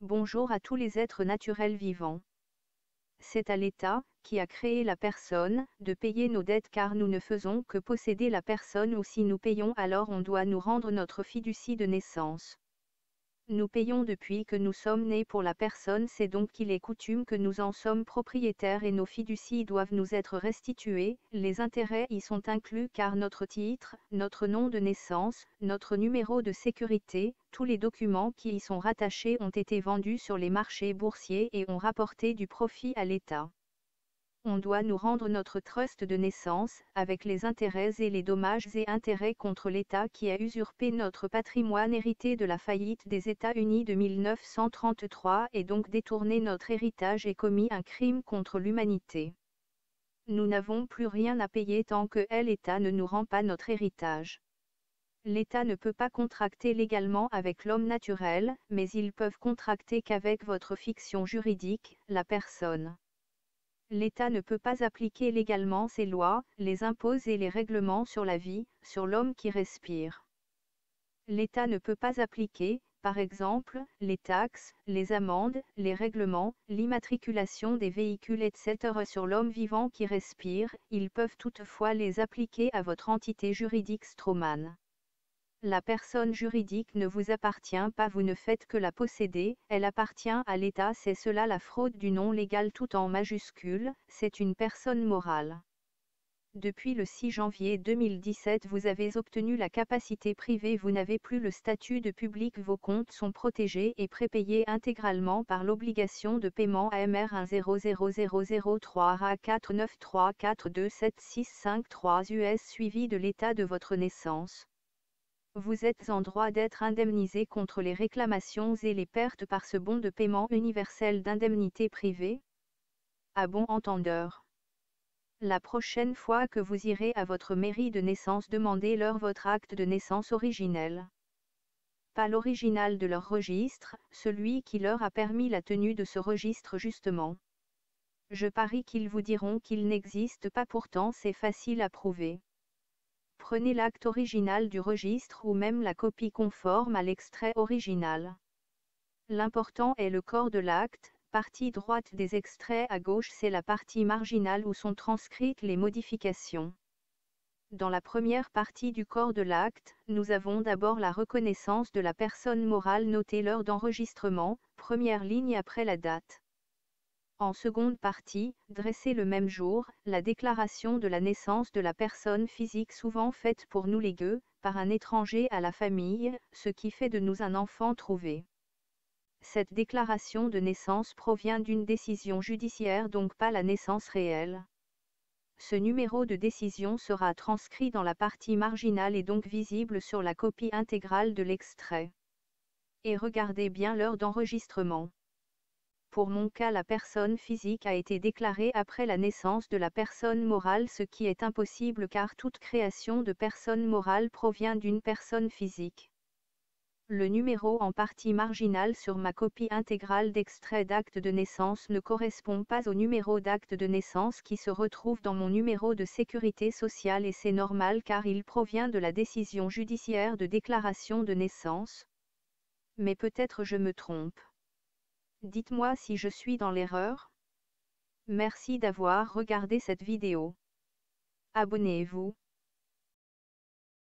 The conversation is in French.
Bonjour à tous les êtres naturels vivants. C'est à l'État, qui a créé la personne, de payer nos dettes car nous ne faisons que posséder la personne ou si nous payons alors on doit nous rendre notre fiducie de naissance. Nous payons depuis que nous sommes nés pour la personne, c'est donc qu'il est coutume que nous en sommes propriétaires et nos fiducies doivent nous être restituées, les intérêts y sont inclus car notre titre, notre nom de naissance, notre numéro de sécurité, tous les documents qui y sont rattachés ont été vendus sur les marchés boursiers et ont rapporté du profit à l'État on doit nous rendre notre trust de naissance, avec les intérêts et les dommages et intérêts contre l'État qui a usurpé notre patrimoine hérité de la faillite des États-Unis de 1933 et donc détourné notre héritage et commis un crime contre l'humanité. Nous n'avons plus rien à payer tant que l'État ne nous rend pas notre héritage. L'État ne peut pas contracter légalement avec l'homme naturel, mais ils peuvent contracter qu'avec votre fiction juridique, la personne. L'État ne peut pas appliquer légalement ses lois, les impôts et les règlements sur la vie, sur l'homme qui respire. L'État ne peut pas appliquer, par exemple, les taxes, les amendes, les règlements, l'immatriculation des véhicules etc. sur l'homme vivant qui respire, ils peuvent toutefois les appliquer à votre entité juridique Stroman. La personne juridique ne vous appartient pas, vous ne faites que la posséder, elle appartient à l'État, c'est cela la fraude du nom légal tout en majuscule, c'est une personne morale. Depuis le 6 janvier 2017 vous avez obtenu la capacité privée, vous n'avez plus le statut de public, vos comptes sont protégés et prépayés intégralement par l'obligation de paiement AMR 1000003 RA 493427653 US suivi de l'état de votre naissance vous êtes en droit d'être indemnisé contre les réclamations et les pertes par ce bon de paiement universel d'indemnité privée À bon entendeur. La prochaine fois que vous irez à votre mairie de naissance, demandez-leur votre acte de naissance originel. Pas l'original de leur registre, celui qui leur a permis la tenue de ce registre justement. Je parie qu'ils vous diront qu'il n'existe pas pourtant c'est facile à prouver. Prenez l'acte original du registre ou même la copie conforme à l'extrait original. L'important est le corps de l'acte, partie droite des extraits à gauche c'est la partie marginale où sont transcrites les modifications. Dans la première partie du corps de l'acte, nous avons d'abord la reconnaissance de la personne morale notée l'heure d'enregistrement, première ligne après la date. En seconde partie, dressée le même jour, la déclaration de la naissance de la personne physique souvent faite pour nous les gueux, par un étranger à la famille, ce qui fait de nous un enfant trouvé. Cette déclaration de naissance provient d'une décision judiciaire donc pas la naissance réelle. Ce numéro de décision sera transcrit dans la partie marginale et donc visible sur la copie intégrale de l'extrait. Et regardez bien l'heure d'enregistrement. Pour mon cas la personne physique a été déclarée après la naissance de la personne morale ce qui est impossible car toute création de personne morale provient d'une personne physique. Le numéro en partie marginale sur ma copie intégrale d'extrait d'acte de naissance ne correspond pas au numéro d'acte de naissance qui se retrouve dans mon numéro de sécurité sociale et c'est normal car il provient de la décision judiciaire de déclaration de naissance. Mais peut-être je me trompe. Dites-moi si je suis dans l'erreur. Merci d'avoir regardé cette vidéo. Abonnez-vous.